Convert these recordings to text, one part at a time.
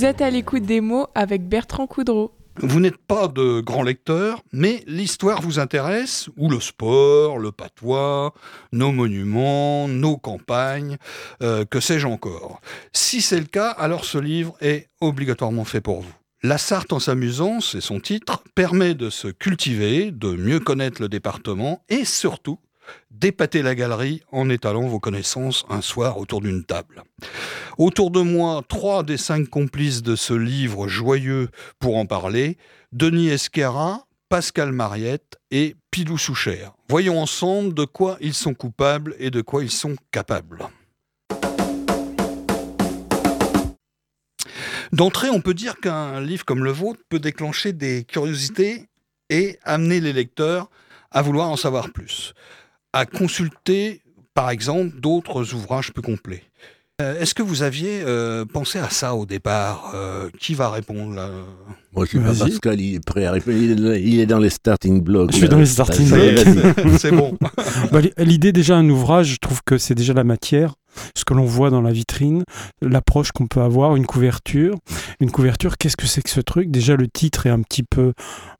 Vous êtes à l'écoute des mots avec Bertrand Coudreau. Vous n'êtes pas de grand lecteur, mais l'histoire vous intéresse, ou le sport, le patois, nos monuments, nos campagnes, euh, que sais-je encore. Si c'est le cas, alors ce livre est obligatoirement fait pour vous. La Sarthe en s'amusant, c'est son titre, permet de se cultiver, de mieux connaître le département et surtout d'épater la galerie en étalant vos connaissances un soir autour d'une table. Autour de moi, trois des cinq complices de ce livre joyeux pour en parler, Denis Esquera, Pascal Mariette et Pilou Souchère. Voyons ensemble de quoi ils sont coupables et de quoi ils sont capables. D'entrée, on peut dire qu'un livre comme le vôtre peut déclencher des curiosités et amener les lecteurs à vouloir en savoir plus à consulter, par exemple, d'autres ouvrages plus complets. Euh, est-ce que vous aviez euh, pensé à ça au départ euh, Qui va répondre là? Moi, je suis pas Pascal, il est prêt à répondre. Il est dans les starting blocks. Je suis dans les starting blocks. C'est bon. Bah, L'idée, déjà, un ouvrage, je trouve que c'est déjà la matière ce que l'on voit dans la vitrine, l'approche qu'on peut avoir, une couverture. Une couverture, qu'est-ce que c'est que ce truc? Déjà, le titre est un petit peu.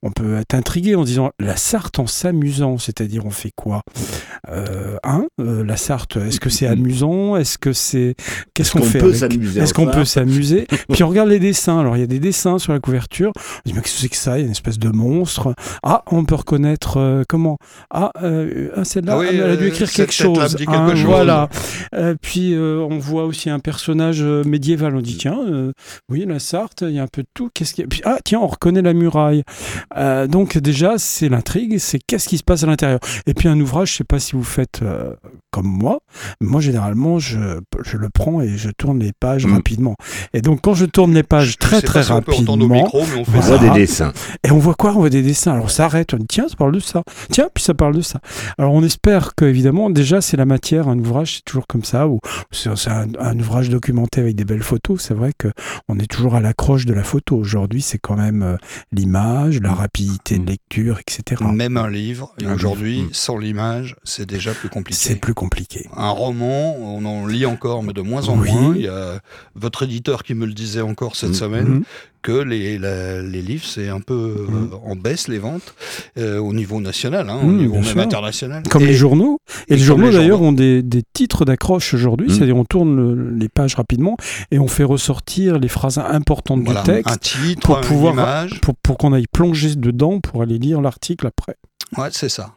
On peut être intrigué en disant la Sarthe en s'amusant, c'est-à-dire on fait quoi? Euh, hein euh, La Sarthe, est-ce que c'est amusant? Est-ce que c'est. Qu'est-ce qu'on fait Est-ce qu'on peut s'amuser? Puis on regarde les dessins. Alors il y a des dessins sur la couverture. On dit mais qu'est-ce que c'est que ça? Il y a une espèce de monstre. Ah, on peut reconnaître euh, comment? Ah, ah celle-là, ah elle a dû écrire quelque chose. Hein, voilà puis euh, on voit aussi un personnage euh, médiéval. On dit tiens, euh, oui la Sarthe, il y a un peu de tout. Qu'est-ce qu'il Puis ah tiens, on reconnaît la muraille. donc déjà c'est l'intrigue, c'est qu'est-ce qui se passe à l'intérieur? Et puis un ouvrage, je sais pas si vous faites comme moi. Moi généralement je, je, le prends et je tourne les pages mm. rapidement. Et donc quand je tourne les pages très très rapidement, on, voit des dessins. Et on voit quoi? On voit des dessins. Alors on s'arrête, on dit tiens, ça parle de ça. Tiens, puis ça parle de ça. Alors on espère que évidemment déjà c'est la matière. Un ouvrage c'est toujours comme ça c'est un, ouvrage documenté avec des belles photos. C'est vrai que on est toujours à l'accroche de la photo. Aujourd'hui, c'est quand même euh, l'image, la rapidité de mm. lecture, etc. Même un livre. Et aujourd'hui, mm. sans l'image, c'est déjà plus compliqué. C'est plus compliqué. Un roman, on en lit encore, mais de moins en moins. Il y a votre éditeur qui me le disait encore cette mm. semaine, que les, les livres, c'est un peu euh, mm. en baisse les ventes euh, au niveau national, hein, au mm, niveau même international. Comme les journaux. Et, les journaux d'ailleurs ont des, des titres d'accroche aujourd'hui, mm. c'est-à-dire on tourne les pages rapidement et on fait ressortir les phrases importantes du texte un titre, pour pouvoir, image. pour, pour qu'on aille plonger dedans pour aller lire l'article après. Ouais, c'est ça.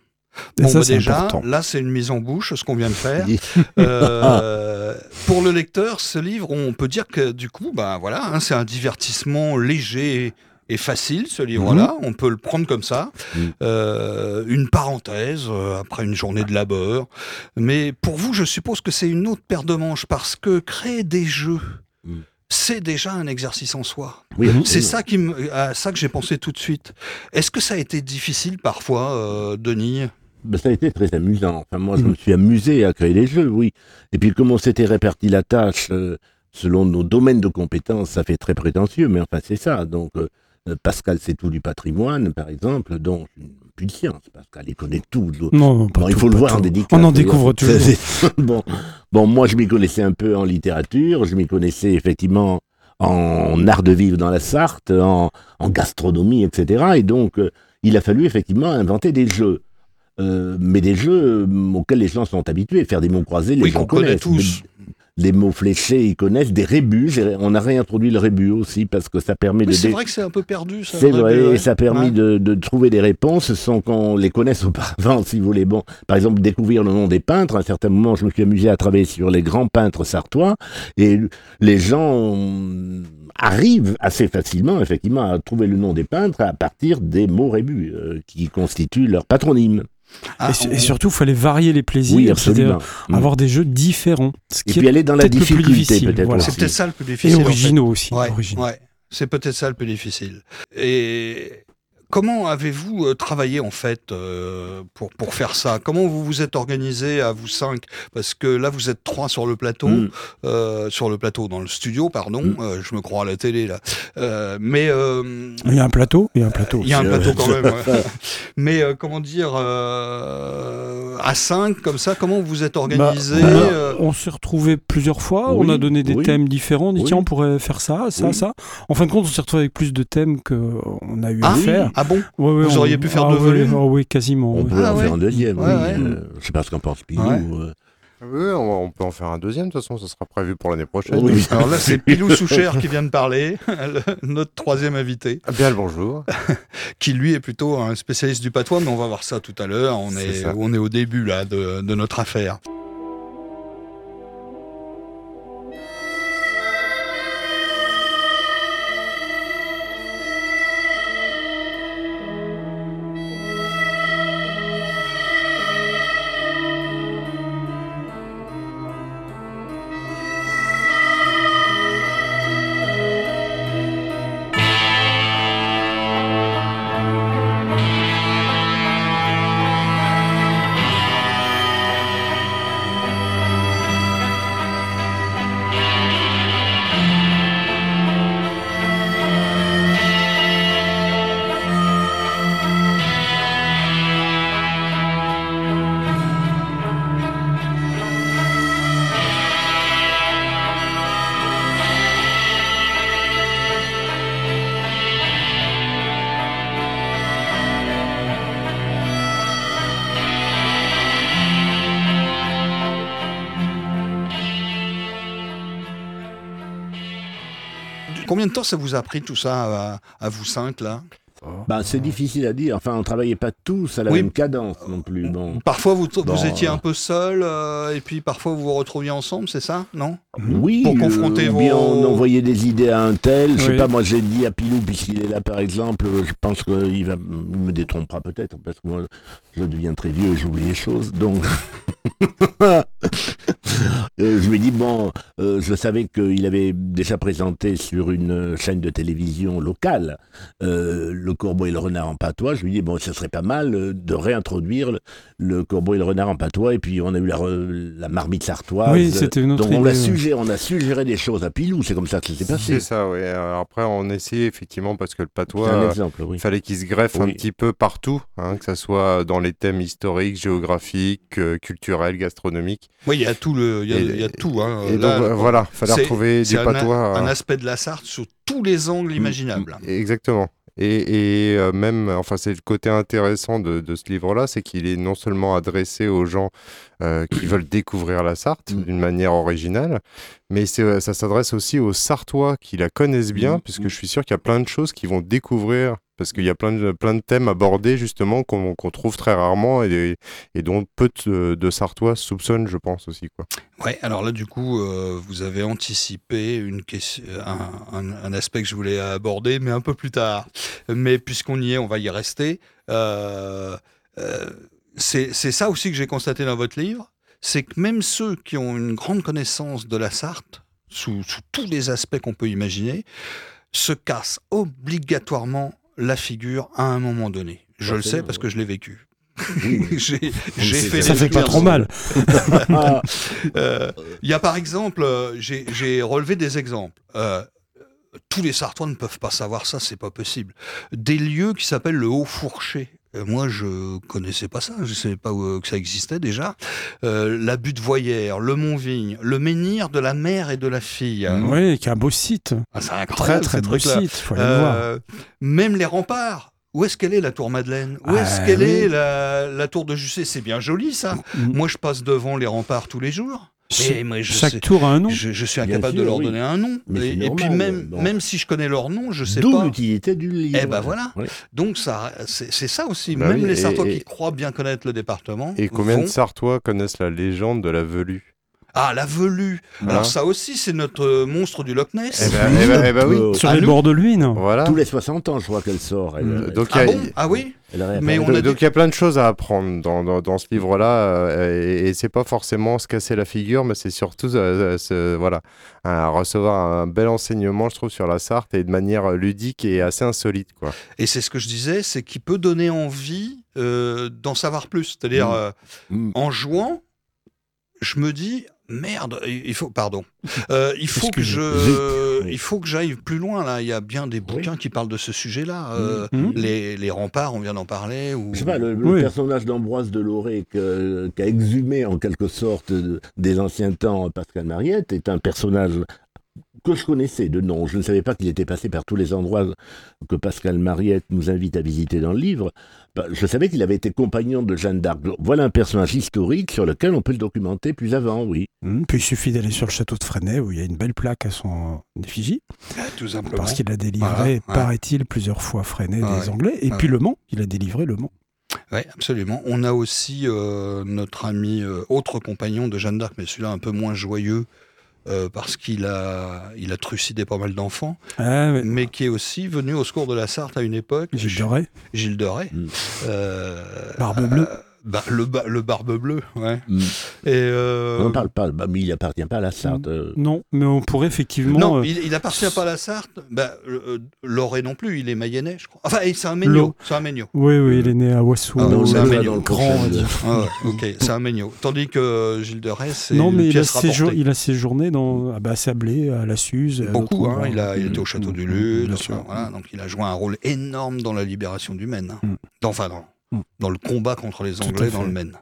Bon, ça, bah déjà, là, c'est une mise en bouche, ce qu'on vient de faire. euh, pour le lecteur, ce livre, on peut dire que du coup, bah voilà, hein, c'est un divertissement léger et facile, ce livre-là. Mhm. On peut le prendre comme ça. Mhm. Euh, une parenthèse euh, après une journée de labeur. Mais pour vous, je suppose que c'est une autre paire de manches parce que créer des jeux. Mhm. c'est déjà un exercice en soi. Oui, c'est ça qui à ça que j'ai pensé tout de suite. Est-ce que ça a été difficile parfois, euh, Denis? Ben, ça a été très amusant. Enfin, moi, je me mm. suis amusé à créer les jeux, oui. Et puis, comme on s'était réparti la tâche euh, selon nos domaines de compétences, ça fait très prétentieux, mais enfin, c'est ça. Donc, euh, euh, Pascal, c'est tout du patrimoine, par exemple, donc plus de science. Pascal, il connaît tout. Non, non, il faut le voir en dédicace. On en découvre toujours. bon. bon, moi, je m'y connaissais un peu en littérature, je m'y connaissais effectivement en art de vivre dans la Sarthe, en, en gastronomie, etc. Et donc, il a fallu effectivement inventer des jeux. Euh, mais des jeux euh, auxquels les gens sont habitués. Faire des mots croisés, les gens connaissent. Tous. Les, mots fléchés, ils connaissent. Des rébus, on a réintroduit le rébus aussi parce que ça permet de. C'est vrai que c'est un peu perdu. C'est vrai, et ça a permis de, de, trouver des réponses sans qu'on les connaisse auparavant, si vous voulez. Bon, par exemple, découvrir le nom des peintres. À un certain moment, je me suis amusé à travailler sur les grands peintres sartois et les gens arrivent assez facilement, effectivement, à trouver le nom des peintres à partir des mots rébus euh, qui constituent leur patronyme. Ah, et, surtout, il fallait varier les plaisirs, c'est-à-dire mm. avoir des jeux différents. Ce et puis aller dans la difficulté, peut-être. C'est peut-être ça le plus difficile. Et originaux aussi. c'est peut-être ça le plus difficile. Et comment avez-vous euh, travaillé en fait euh, pour, pour faire ça? Comment vous vous êtes organisé à vous cinq? Parce que là, vous êtes trois sur le plateau, Mm. euh, sur le plateau, dans le studio, pardon. Mm. Euh, je me crois à la télé là. Euh, mais euh, Il y a un plateau, il y a un plateau. il y a un plateau quand même. ouais. Mais euh, comment dire, euh, à 5 comme ça, comment vous vous êtes organisé Bah, euh, on s'est retrouvés plusieurs fois, Oui, on a donné des oui. thèmes différents, on dit Oui. tiens on pourrait faire ça, ça, Oui. ça. En fin de compte on s'est retrouvé avec plus de thèmes qu'on a eu Ah à oui faire. Ah bon Ouais, ouais, Vous on- auriez pu faire ah deux ouais, volumes ah oui, quasiment. On ouais. peut Ah en ouais. faire un deuxième, Ouais, oui. ouais. euh, je sais pas ce qu'en pense Pilou. Ouais. euh. Oui, on, on peut en faire un deuxième, de toute façon, ça sera prévu pour l'année prochaine. Oui. Alors là, c'est Pilou Soucher qui vient de parler, le- notre troisième invité, Ah, Bien le bonjour. qui lui est plutôt un spécialiste du patois, mais on va voir ça tout à l'heure. On est, on est au début là de, de notre affaire. Combien de temps ça vous a pris tout ça à, à vous cinq là Bah, c'est difficile à dire. Enfin, on travaillait pas tous à la Oui. même cadence non plus. Bon. Parfois vous, vous étiez euh, un peu seul euh, et puis parfois vous vous retrouviez ensemble, c'est ça Non Oui, Pour confronter vos- bien on envoyait des idées à un tel. Je sais pas, moi j'ai dit à Pilou, puisqu'il est là par exemple, euh, je pense qu'il va, il me détrompera peut-être, parce que moi je deviens très vieux et j'oublie les choses. Donc, Euh, je lui ai dit, bon, euh, je savais qu'il avait déjà présenté sur une chaîne de télévision locale euh, le corbeau et le renard en patois. Je lui ai dit, bon, ce serait pas mal euh, de réintroduire le, le corbeau et le renard en patois. Et puis on a eu la, la marmite sartoise. Oui, c'était une autre Donc on, idée. a ouais. suggéré, on a suggéré des choses à Pilou, c'est comme ça que ça s'est passé. C'est ça, oui. Alors après, on essayait effectivement, parce que le C'est un patois, euh, exemple, oui. il fallait qu'il se greffe un petit peu partout, hein, que ce soit dans les thèmes historiques, géographiques, euh, culturels, gastronomiques. Oui, il y a tout le, il y a, y tout. Hein. Et Là, donc euh, voilà, il fallait retrouver du un, patois. un euh, aspect de la Sarthe sous tous les angles imaginables. Exactement. Et, et, euh, même, enfin, c'est le côté intéressant de, de ce livre-là, c'est qu'il est non seulement adressé aux gens euh, qui veulent découvrir la Sarthe Mm. d'une manière originale, mais c'est- ça s'adresse aussi aux Sartois qui la connaissent bien, Mm. puisque je suis sûr qu'il y a plein de choses qu'ils vont découvrir, parce qu'il y a plein de, plein de thèmes abordés justement qu'on qu'on trouve très rarement et, dont peu de, de Sartois soupçonnent, je pense aussi. Quoi. Ouais, alors là, du coup, euh, vous avez anticipé une question, un, aspect que je voulais aborder, mais un peu plus tard. Mais puisqu'on y est, on va y rester. Euh, euh, c'est ça aussi que j'ai constaté dans votre livre, c'est que même ceux qui ont une grande connaissance de la Sarthe, sous, sous tous les aspects qu'on peut imaginer, se cassent obligatoirement la figure à un moment donné. Je le sais parce que je l'ai vécu. J'ai fait Ça fait pas trop mal. Euh, Il y a par exemple, euh, j'ai j'ai relevé des exemples. Euh, tous les Sartois ne peuvent pas savoir ça, c'est pas possible. Des lieux qui s'appellent le Haut Fourché. Euh, moi, je connaissais pas ça, je savais pas où- que ça existait déjà. Euh, la butte Voyère, le Mont-Vigne, le menhir de la mère et de la fille. Oui, qui est un beau site. Ah, c'est Très incroyable, très ces beau site, faut aller le voir. Euh, même les remparts. Où est-ce qu'elle est la tour Madeleine? Où est-ce Ah, qu'elle oui. est la, la tour de Jussé? C'est bien joli ça. Mm. Moi, je passe devant les remparts tous les jours. Moi, je Chaque sais- tour a un nom. je, je suis incapable de leur oui. donner un nom. Mais Et, puis même, bon. même si je connais leur nom, je sais D'où pas. l'utilité du livre. Eh ben voilà. Oui. Donc ça, c'est ça aussi. Bah même oui, les Sartois et- qui croient bien connaître le département. Et combien vont- de Sartois connaissent la légende de la velue? Ah, la velue. Voilà. Alors ça aussi, c'est notre euh, monstre du Loch Ness. Eh ben, eh ben- eh ben oui. Euh, Sur les bords de l'Huine. Voilà. Tous les 60 ans, je crois qu'elle sort. Elle, Mm. elle- ah il y a- bon Ah oui mais on Donc a donc il y a plein de choses à apprendre dans, dans, dans ce livre-là, euh, et, et c'est pas forcément se casser la figure, mais c'est surtout euh, se- voilà, à recevoir un bel enseignement, je trouve, sur la Sarthe et de manière ludique et assez insolite. Quoi. Et c'est ce que je disais, c'est qu'il peut donner envie euh, d'en savoir plus. C'est-à-dire, Mm. euh, Mm. en jouant, je me dis merde, il faut, pardon, Euh, il faut que je, Excusez. Oui. il faut que j'aille plus loin là. Il y a bien des bouquins qui parlent de ce sujet-là. Euh, Mhm. les, les remparts, on vient d'en parler. Ou... Je sais pas, le, le Oui. personnage d'Ambroise Deloré que- qui a exhumé en quelque sorte de- des anciens temps Pascal Mariette est un personnage que je connaissais de nom. Je ne savais pas qu'il était passé par tous les endroits que Pascal Mariette nous invite à visiter dans le livre. Bah, Je savais qu'il avait été compagnon de Jeanne d'Arc. Voilà un personnage historique sur lequel on peut le documenter plus avant, oui. Hum, Puis il suffit d'aller sur le château de Fresnay où il y a une belle plaque à son effigie. Tout simplement. Parce qu'il a délivré, ouais. paraît-il, plusieurs fois Fresnay des Anglais. Et puis Le Mans, il a délivré Le Mans. Oui, absolument. On a aussi euh, notre ami, euh, autre compagnon de Jeanne d'Arc, mais celui-là un peu moins joyeux, euh, parce qu'il a, il a trucidé pas mal d'enfants, Ah, mais qui est aussi venu au secours de la Sarthe à une époque. Gilles Rais, Gilles Rais. Mm. Euh, Barbe Bleue. Bah, le, ba- le barbe bleue, ouais. Mm. Et, euh, On parle pas, mais il appartient pas à la Sarthe. euh. Non, mais on pourrait effectivement. non, euh, il, il appartient pas à la Sarthe. Bah, euh, Loré non plus, il est mayennais, je crois. Enfin, c'est un ménio. C'est un ménio. Oui, oui, il est né à Wassou. Ah, c'est un grand, dire. Ah ouais, ok, c'est un ménio. Tandis que Gilles de Rais, c'est Non, mais une il a, pièce rapportée. séjour- il a séjourné dans, à bah, Sablé, à La Suze. Beaucoup, hein, il, a, il était au château du Lude, Bien enfin, sûr. voilà, donc il a joué un rôle énorme dans la libération du Maine. hein. Mm. Dans- Enfin, dans, Mm. Dans le combat contre les Anglais dans le Maine.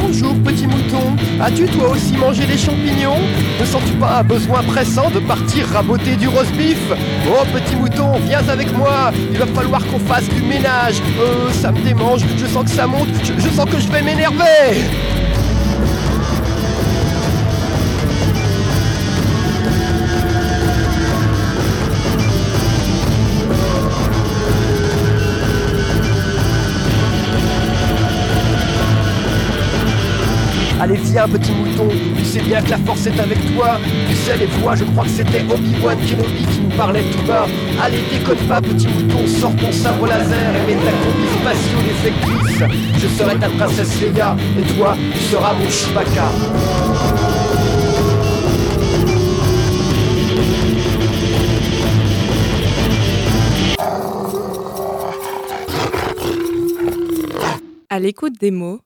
Bonjour petit mouton, as-tu toi aussi mangé des champignons? Ne sens-tu pas un besoin pressant de partir raboter du roast beef? Oh petit mouton, viens avec moi, il va falloir qu'on fasse du ménage. Euh, ça me démange, je sens que ça monte, je, je sens que je vais m'énerver Allez viens petit mouton, tu sais bien que la force est avec toi. Tu sais les voix, je crois que c'était Obi-Wan Kenobi qui nous parlait tout bas. Allez déconne pas petit mouton, sors ton sabre laser et mets ta combi spatio d'effectrice Je serai ta princesse Leia et toi tu seras mon Chewbacca. À l'écoute des mots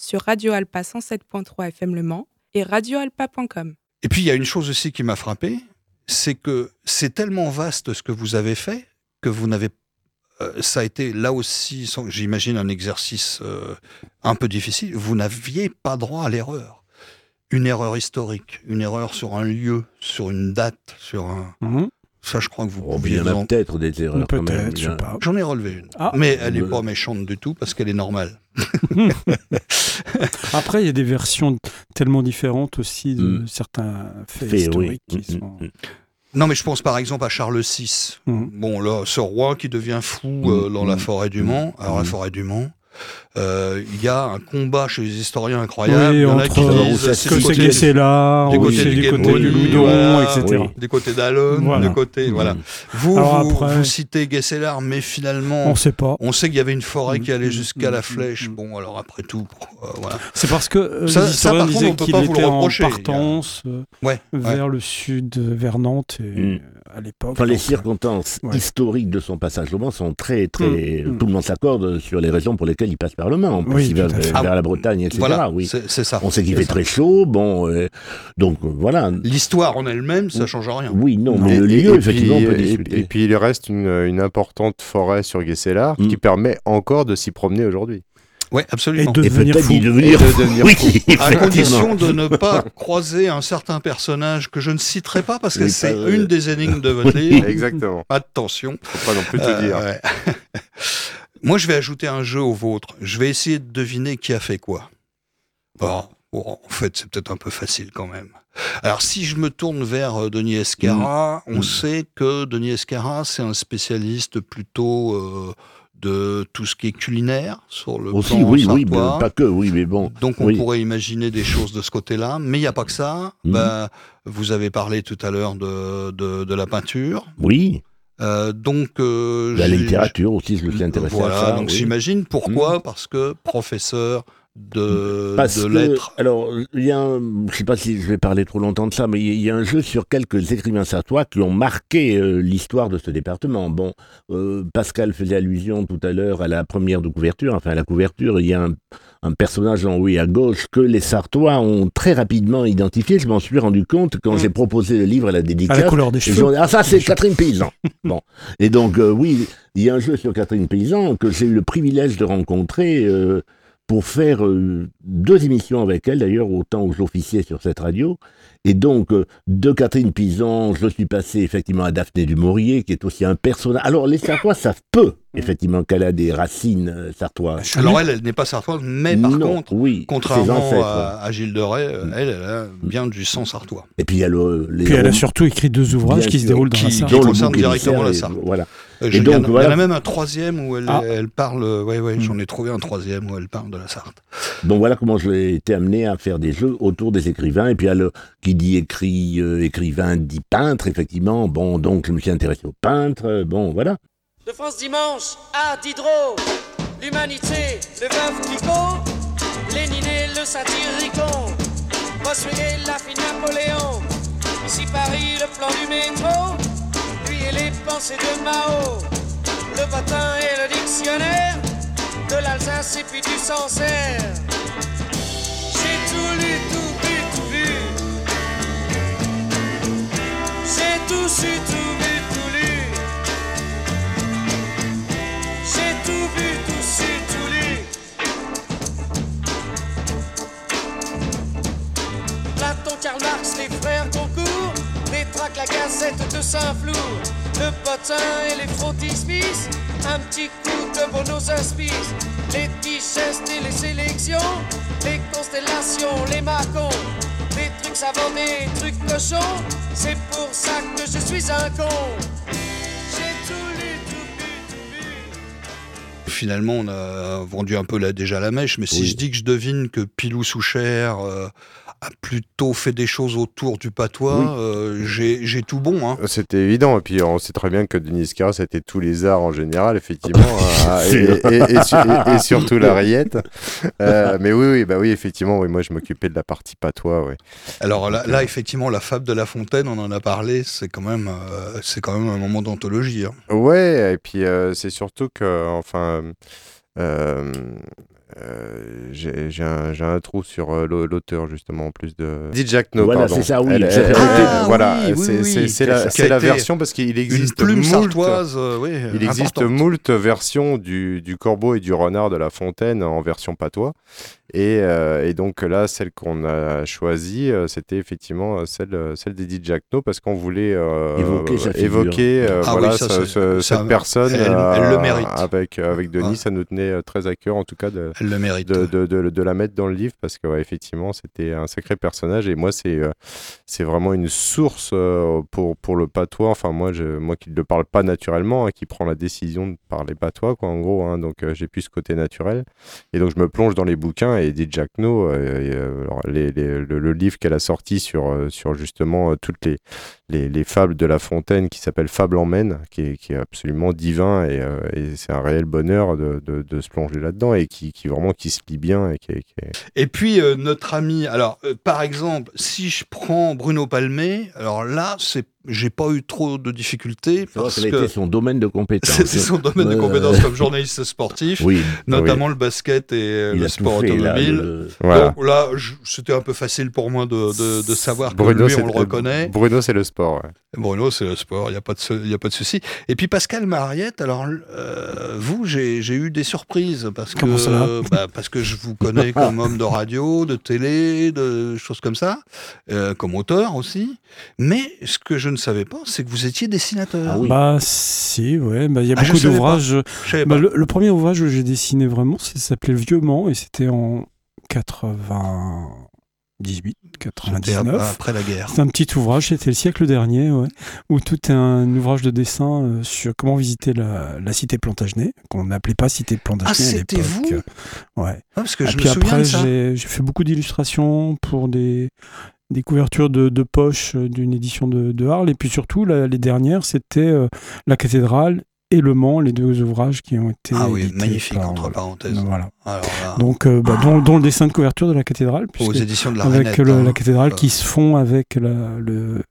sur Radio Alpa 107.3 FM Le Mans et radioalpa.com. Et puis il y a une chose aussi qui m'a frappé, c'est que c'est tellement vaste ce que vous avez fait que vous n'avez euh, ça a été là aussi, j'imagine, un exercice euh, un peu difficile. Vous n'aviez pas droit à l'erreur. Une erreur historique, une erreur sur un lieu, sur une date, sur un. Mhm. Ça, je crois que vous Oh, il y en a en- peut-être des erreurs. Peut-être, je sais a- pas. J'en ai relevé une. Ah. mais elle n'est pas méchante du tout parce qu'elle est normale. Après, il y a des versions tellement différentes aussi de Mm. certains faits Fait, oui. historiques qui Mm, sont. mm. Non, mais je pense par exemple à Charles VI. Bon, là, ce roi qui devient fou euh, dans la forêt du Mans. Alors, la forêt du Mans, il y a un combat chez les historiens incroyable. Oui, il y en a qui euh, disent ça, c'est que c'est là, du oui, côté c'est du Loudon, voilà, etc. Oui. du côté d'Allen, Voilà. du côté. Voilà. Mm. Vous, vous, après- vous citez Guesselar, mais finalement. On sait pas. On sait qu'il y avait une forêt qui allait Mm, jusqu'à mm, la mm, flèche. mm. Bon, alors après tout, euh, voilà. C'est parce que euh, Ça- les ça, historiens par contre, disaient qu'il pas vous le était en partance euh, Ouais. ouais. vers le sud, euh, vers Nantes, et, Mm. euh, à l'époque. Enfin, les euh, circonstances ouais. historiques de son passage au Mans sont très, très. Mm, mm. Tout le monde s'accorde sur les raisons pour lesquelles il passe par le Mans. Oui, il va tout à fait. vers Ah, la Bretagne, etc. Voilà, oui. c'est ça. On sait qu'il fait ça. très chaud, bon. euh, donc euh, voilà. L'histoire en elle-même, ça change rien. Oui, non, Non. mais le Et- lieu, et effectivement, puis, on peut et- discuter. Et, puis il reste une, une importante forêt sur Guesselar Mm. qui permet encore de s'y promener aujourd'hui. Ouais, Et absolument. de Et devenir fou. d'y devenir. Et de devenir oui, fou. À condition de ne pas croiser un certain personnage que je ne citerai pas parce que Oui, c'est pas, euh, une des énigmes de votre oui. livre. Exactement. Attention. Faut pas non plus te Euh, dire. ouais. Moi, je vais ajouter un jeu au vôtre. Je vais essayer de deviner qui a fait quoi. Bon, bon, en fait, c'est peut-être un peu facile quand même. Alors, si je me tourne vers euh, Denis Escara, on Mm. sait que Denis Escara, c'est un spécialiste plutôt euh, de tout ce qui est culinaire sur le Aussi, plan oui, oui, mais pas que, oui, mais bon. Donc on oui. pourrait imaginer des choses de ce côté-là, mais il n'y a pas que ça. Mhm. Ben, vous avez parlé tout à l'heure de, de, de la peinture. Oui, Euh, donc euh, la littérature aussi, je me suis intéressé Voilà, à ça. donc oui. j'imagine pourquoi, parce que professeur de, Parce de que, lettres. alors, il y a un, je sais pas si je vais parler trop longtemps de ça, mais il y a un jeu sur quelques écrivains sartois qui ont marqué euh, l'histoire de ce département. Bon, euh, Pascal faisait allusion tout à l'heure à la première de couverture, enfin à la couverture, il y a un, un personnage en haut et à gauche que les Sartois ont très rapidement identifié. Je m'en suis rendu compte quand Mm. j'ai proposé le livre à la À dédicace. la couleur des cheveux. ont ah ça c'est Catherine Paysan. bon. Et donc euh, oui, il y a un jeu sur Catherine Paysan que j'ai eu le privilège de rencontrer euh, pour faire euh, deux émissions avec elle, d'ailleurs au temps où j'officiais sur cette radio. Et donc euh, de Catherine Paysan, je suis passé effectivement à Daphné du Maurier, qui est aussi un personnage. Alors les Sartois savent peu effectivement qu'elle a des racines euh, sartoises. Alors elle, elle n'est pas sartoise, mais par Non, contre, oui, contrairement à, à Gilles de Rais, Mm. elle, elle a bien du sang sartois. Et puis les elle a surtout écrit deux ouvrages qui se déroulent dans la qui- Sarthe. dont le concerne bouc directement la Sarthe. Voilà. Euh, Et je- il y donc, en a- il y voilà. en a même un troisième où elle, Ah. elle parle. euh, Ouais, ouais, Mm. j'en ai trouvé un troisième où elle parle de la Sarthe. Bon, voilà comment j'ai été amené à faire des jeux autour des écrivains. Et puis, à le, qui dit écrit, euh, écrivain dit peintre, effectivement. Bon, donc, je me suis intéressé aux peintres. Bon, voilà. De France Dimanche à Diderot, l'humanité, le veuve Clicquot, Lénine et le satyricon, Bossuet et la fille Napoléon, ici Paris, le plan du métro, les pensées de Mao, le bottin et le dictionnaire, de l'Alsace et puis du Sancerre. J'ai tout lu, tout vu, tout vu. J'ai tout su, tout vu, tout lu. J'ai tout vu, tout su, tout lu. Platon, Karl Marx, les frères Goncourt, les la gazette de Saint-Flour, le potin et les frontispices, un petit coup de Bonos Aspices, les t-shirts et les sélections, les constellations, les marcons, des trucs savants, des trucs cochons, c'est pour ça que je suis un con. Finalement, on a vendu un peu déjà la mèche, mais si je dis que je devine que Pilou Souchère euh, a plutôt fait des choses autour du patois, Oui. euh, j'ai tout bon. Hein. C'était évident, et puis on sait très bien que Denis Carras c'était tous les arts en général, effectivement, hein, et, et- et- et su- et- et surtout la rillette. Euh, mais oui, oui, bah oui, effectivement, oui, moi je m'occupais de la partie patois, oui. Alors là, là, effectivement, la fable de La Fontaine, on en a parlé, c'est quand même, euh, c'est quand même un moment d'anthologie. hein. Ouais, et puis euh, c'est surtout que, enfin, euh, euh, j'ai j'ai un, j'ai un trou sur euh, l'au- l'auteur, justement, en plus de. Dit Jack No, Voilà, pardon. c'est ça, oui. Ah, voilà, oui, c'est oui, c'est- c'est qui a- la, version parce qu'il Une existe plume moult- sartoise, euh, oui. Il existe moult versions du, du corbeau et du renard de La Fontaine en version patois. Et, euh, et donc là, celle qu'on a choisie, euh, c'était effectivement euh, celle, euh, celle d'Eddie Jackno parce qu'on voulait euh, Évoquer évoquer, euh, Ah voilà, oui, ça, ce- c'est- ce- ça, cette personne. elle- elle le mérite. Avec, avec Denis, Ouais. ça nous tenait euh, très à cœur en tout cas de, le mérite. de, de, la mettre dans le livre parce que effectivement c'était un sacré personnage et moi c'est euh, vraiment une source euh, pour, pour le patois enfin moi je, moi qui ne le parle pas naturellement hein, qui prend la décision de parler patois quoi en gros hein, donc euh, j'ai plus ce côté naturel et donc je me plonge dans les bouquins et alors, les- les- le, livre qu'elle a sorti sur, sur justement toutes les, les, les fables de La Fontaine qui s'appelle Fable en Maine, qui est, qui est absolument divin et, c'est un réel bonheur de, de, de se plonger là-dedans et qui, qui vraiment qui se lit bien et qui, Et puis euh, notre ami, alors euh, par exemple, si je prends Bruno Palmé, alors là, c'est, j'ai pas eu trop de difficultés parce ça a été que son domaine de compétence. c'est, c'est son domaine de compétence comme journaliste sportif, Oui, notamment le basket et euh, il le sport fait, là, automobile. le- voilà. Donc là, c'était un peu facile pour moi de, de, de savoir que Bruno, lui, c'est- on le reconnaît. Bruno, c'est le sport. ouais. Bruno, c'est le sport, il n'y a, pas de y a pas de souci. Et puis Pascal Mariette, alors euh, vous, j'ai j'ai eu des surprises parce Comment ça va que, bah, parce que je vous connais comme homme de radio, de télé, de choses comme ça, euh, comme auteur aussi. Mais ce que je ne savais pas, c'est que vous étiez dessinateur. Ah oui. Bah si, ouais, bah il y a Ah, beaucoup d'ouvrages. Bah, le, le premier ouvrage que j'ai dessiné vraiment, ça s'appelait Le Vieux Mans et c'était en 80. 98, C'était 99. après la guerre. C'est un petit ouvrage, c'était le siècle dernier, ouais, où tout est un ouvrage de dessin euh, sur comment visiter la, la cité Plantagenet, qu'on n'appelait pas cité Plantagenet Ah, à l'époque. vous Ouais. Ah, parce que Et je me puis souviens après, de ça. j'ai j'ai fait beaucoup d'illustrations pour des, des couvertures de, de poche euh, d'une édition de, de Arles. Et puis surtout, la- les dernières, c'était euh, La cathédrale et Le Mans, les deux ouvrages qui ont été. Ah oui, magnifique, par, entre voilà. parenthèses. Voilà. Alors là, Donc, euh, bah, dont, dont le dessin de couverture de la cathédrale, aux éditions de la avec le- hein. la cathédrale Euh, qui se font avec la, le,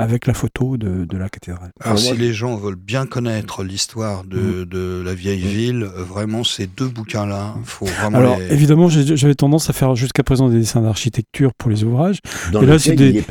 avec la photo de, de la cathédrale. Alors, si moi, les gens veulent bien connaître l'histoire de, de la vieille ville, euh, vraiment, ces deux bouquins-là, il faut vraiment Alors, les... évidemment, j'avais tendance à faire jusqu'à présent des dessins d'architecture pour les ouvrages. Dans Et là, c'est des-.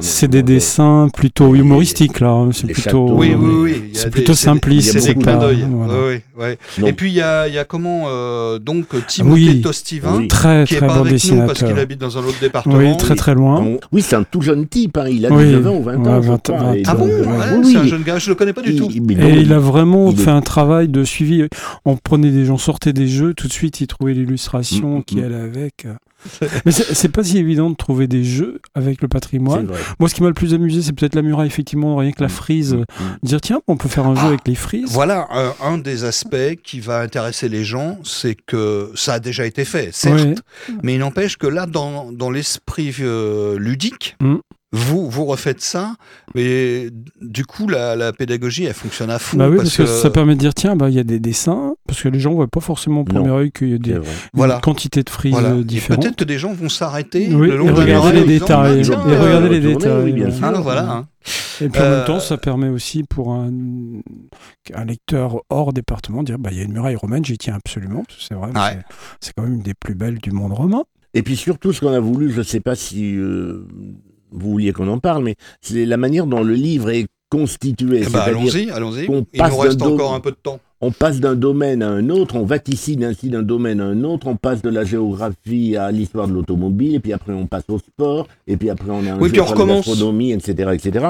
C'est dessins plutôt humoristiques, là. C'est plutôt. Oui, euh, oui, oui. c'est plutôt simpliste, C'est des c'est clins pas- d'œil. voilà. Oui, oui, oui. donc, Et puis, il y a, il y a comment euh, Donc, Timothée Oui. Tostivin, Oui. Très, qui est très pas bon avec nous dessinateur. parce qu'il habite dans un autre département. Oui, très, très loin. oui, c'est un tout jeune type, hein, il a Oui. 19 ans ou 20 ans, Ouais, je 20, crois, 20. et Ah bon donc, ouais, euh, C'est oui, un jeune gars, je le connais pas du il- tout. il- Et non, il a vraiment il est- fait un travail de suivi. On prenait des gens, sortait des jeux, tout de suite il trouvait l'illustration Mm, qui mm. allait avec. Mais c'est pas si évident de trouver des jeux avec le patrimoine. Moi, ce qui m'a le plus amusé, c'est peut-être la muraille, effectivement, rien que la frise. Mm, mm. Dire, tiens, on peut faire un jeu Ah. avec les frises. Voilà un, un des aspects qui va intéresser les gens, c'est que ça a déjà été fait, certes, Ouais. mais il n'empêche que là, dans, dans l'esprit euh, ludique, Mm. Vous, vous refaites ça, mais du coup, la, la pédagogie, elle fonctionne à fond. Bah oui, parce, parce, que, ça permet de dire, tiens, bah, il y a des dessins, parce que les gens voient pas forcément au premier œil qu'il y a des C'est vrai. Voilà. une quantité de frises voilà. euh, Et différentes. Peut-être que des gens vont s'arrêter Oui, le long et de la regarder muraille les disant, détails, Ah, et euh, regarder les détails. oui, bien voilà. sûr. ah, voilà. hein. Et puis en Euh, même temps, ça permet aussi pour un, un lecteur hors département de dire bah, il y a une muraille romaine, j'y tiens absolument. parce que C'est vrai, Ouais. c'est- c'est quand même une des plus belles du monde romain. Et puis surtout, ce qu'on a voulu, je ne sais pas si euh, vous vouliez qu'on en parle, mais c'est la manière dont le livre est constitué. Eh ben, allons-y, allons-y. Il nous reste encore un peu de temps. on passe d'un domaine à un autre, on vaticine ainsi d'un domaine à un autre, on passe de la géographie à l'histoire de l'automobile, et puis après on passe au sport, et puis après on a un Oui, jeu puis on gastronomie, etc., etc.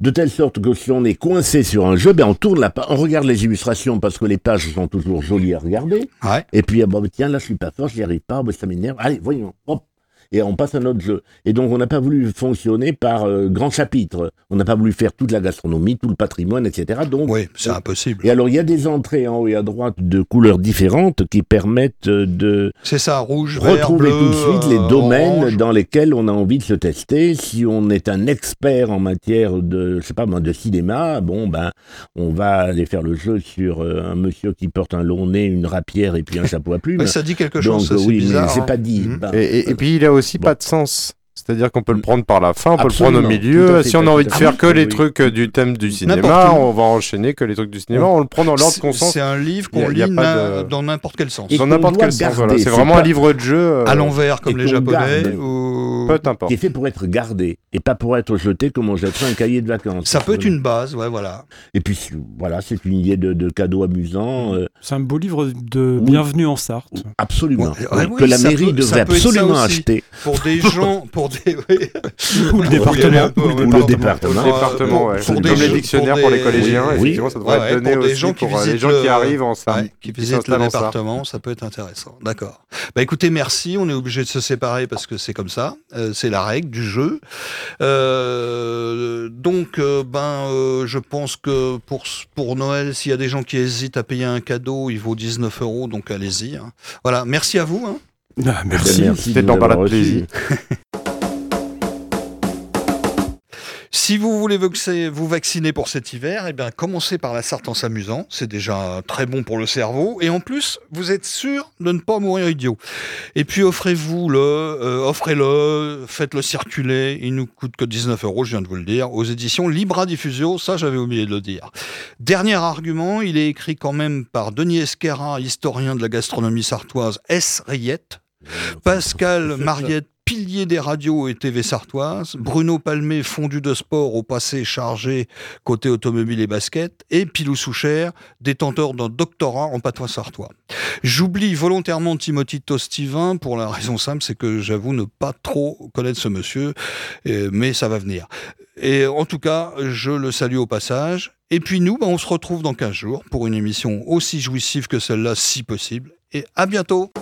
De telle sorte que si on est coincé sur un jeu, ben on tourne la page, on regarde les illustrations parce que les pages sont toujours jolies à regarder. Ouais. Et puis, ah, bon, tiens, là, je suis pas fort, je n'y arrive pas, bah, ça m'énerve. Allez, voyons, hop. Et on passe à un autre jeu. Et donc, on n'a pas voulu fonctionner par euh, grands chapitres. On n'a pas voulu faire toute la gastronomie, tout le patrimoine, etc. Donc, Oui, c'est impossible. et alors, il y a des entrées en haut et à droite de couleurs différentes qui permettent euh, de C'est ça, rouge, vert, retrouver bleu, tout de suite les euh, domaines orange. dans lesquels on a envie de se tester. Si on est un expert en matière de, je sais pas de cinéma, bon ben, on va aller faire le jeu sur euh, un monsieur qui porte un long nez, une rapière et puis un chapeau à plumes. Ouais, ça dit quelque Donc chose, ça, c'est oui, bizarre. mais c'est hein. pas dit. Mhm. Ben, Et, et- et puis il a aussi Bon. pas de sens. C'est-à-dire qu'on peut le prendre par la fin, on peut le prendre au milieu. fait, Si on a envie de faire que oui, les trucs euh, du thème du cinéma, on va enchaîner que les trucs du cinéma. On le prend dans l'ordre qu'on sent. C'est un livre qu'on lit de- dans n'importe quel sens. Et Dans n'importe quel sens. voilà. C'est vraiment pas- un livre de jeu. euh, À l'envers, comme les Japonais. garde. ou- Peu importe. qui est fait pour être gardé et pas pour être jeté comme on jetterait un cahier de vacances. Ça peut être une base, ouais, voilà. Et puis voilà, c'est une idée de, de cadeau amusant, euh, C'est un beau livre de Oui. Bienvenue en Sarthe. absolument, Ouais, oui, ouais, oui, que la mairie peut- devrait absolument acheter. Pour des gens, pour oui. Ou le département. ou le ouais. Ou le département. Ouais. pour Comme des les dictionnaires pour pour les collégiens, oui. effectivement, ça devrait Ouais, être donné aussi gens qui pour euh, les visitent gens le- qui arrivent en qui visitent le département, ça peut être intéressant. D'accord. Bah écoutez, merci. On est obligé de se séparer parce que c'est comme ça. Euh, c'est la règle du jeu. Euh, donc, euh, ben, euh, je pense que pour pour Noël, s'il y a des gens qui hésitent à payer un cadeau, il vaut 19 euros. Donc allez-y. hein. Voilà. Merci à vous. hein. Ah, merci. Merci C'était de dans avoir Plaisir. Si vous voulez vous vacciner pour cet hiver, eh bien, commencez par la Sarthe en s'amusant. C'est déjà très bon pour le cerveau. Et en plus, vous êtes sûr de ne pas mourir idiot. Et puis, offrez-vous-le, euh, offrez-le, faites-le circuler. Il nous coûte que 19 euros, je viens de vous le dire, aux éditions Libra Diffusio. Ça, j'avais oublié de le dire. Dernier argument, il est écrit quand même par Denis Esquerra, historien de la gastronomie sartoise, S. Riette. Pascal Mariette, pilier des radios et TV sartoises, Bruno Palmé, fondu de sport au passé chargé côté automobile et basket, et Pilou Souchère, détenteur d'un doctorat en patois sartois. J'oublie volontairement Timothy Tostivin pour la raison simple, c'est que j'avoue ne pas trop connaître ce monsieur, euh, mais ça va venir. Et en tout cas, je le salue au passage. Et puis nous, ben, on se retrouve dans 15 jours pour une émission aussi jouissive que celle-là, si possible. Et à bientôt